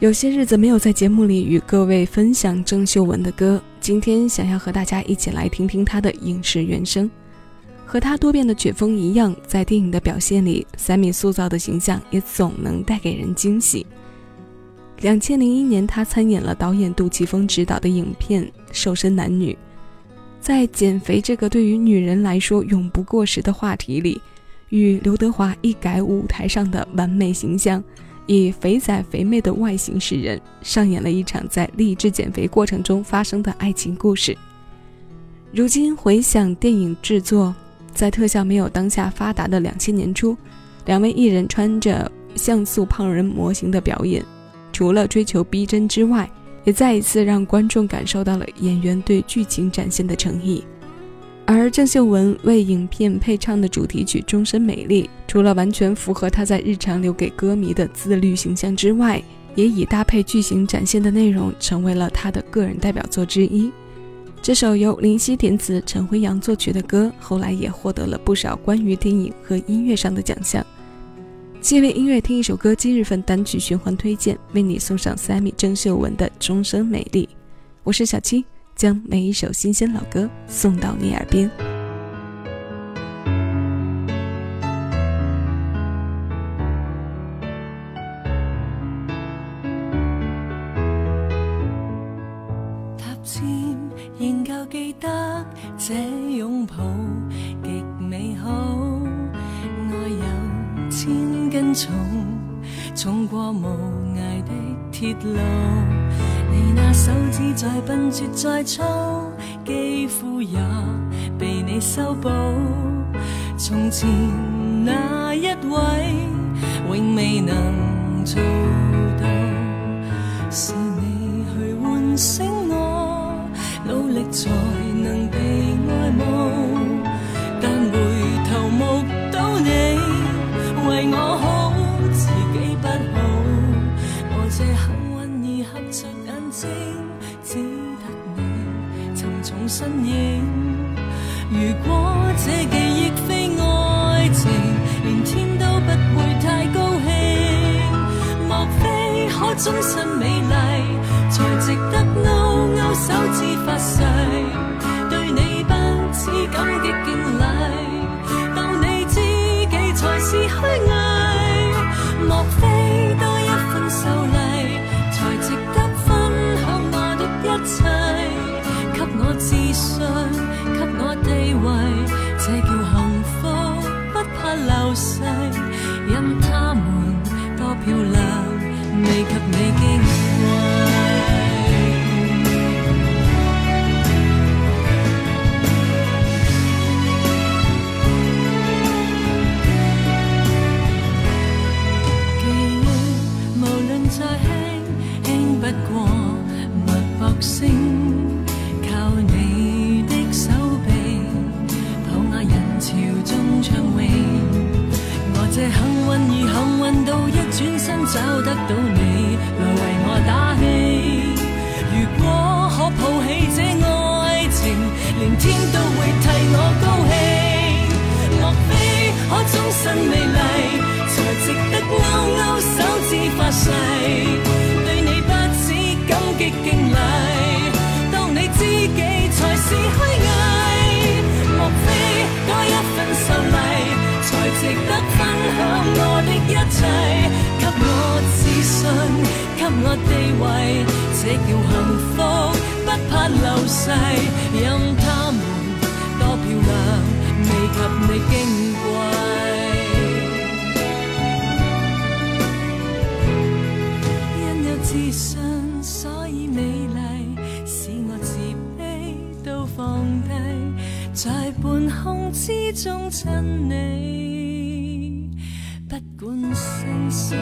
有些日子没有在节目里与各位分享郑秀文的歌，今天想要和大家一起来听听她的影视原声。和她多变的曲风一样，在电影的表现里，Sammy 塑造的形象也总能带给人惊喜。两千零一年，她参演了导演杜琪峰执导的影片《瘦身男女》。在减肥这个对于女人来说永不过时的话题里，与刘德华一改舞台上的完美形象。以肥仔肥妹的外形示人，上演了一场在励志减肥过程中发生的爱情故事。如今回想电影制作，在特效没有当下发达的两千年初，两位艺人穿着像素胖人模型的表演，除了追求逼真之外，也再一次让观众感受到了演员对剧情展现的诚意。而郑秀文为影片配唱的主题曲《终身美丽》，除了完全符合她在日常留给歌迷的自律形象之外，也以搭配剧情展现的内容，成为了她的个人代表作之一。这首由林夕填词、陈辉阳作曲的歌，后来也获得了不少关于电影和音乐上的奖项。借为音乐听一首歌，今日份单曲循环推荐，为你送上三米郑秀文的《终身美丽》。我是小七。将每一首新鲜老歌送到你耳边。踏尖仍旧记得这拥抱极美好，爱有千斤重，重过无涯的铁路。手指再笨拙再粗，肌肤也被你修补。从前那一位，永未能做到，是你去唤醒我，努力才能被爱慕。但回头目睹你为我好，自己不好，我这幸运儿合着。眼睛身影。如果这记忆非爱情，连天都不会太高兴。莫非可终身美丽，自信，给我地位，这叫幸福，不怕流逝。任他们多漂亮，未及你矜贵。记忆这幸运，而幸运到一转身。找得到你来为我打气。如果可抱起这爱情，连天都会替我高兴。莫非可终身美丽，才值得勾勾手指发誓，对你不止感激敬礼，当你知己才是虚流逝。任他们多漂亮，未及你矜贵。因有自信，所以美丽，使我自卑都放低，在半空之中亲你，不管生死。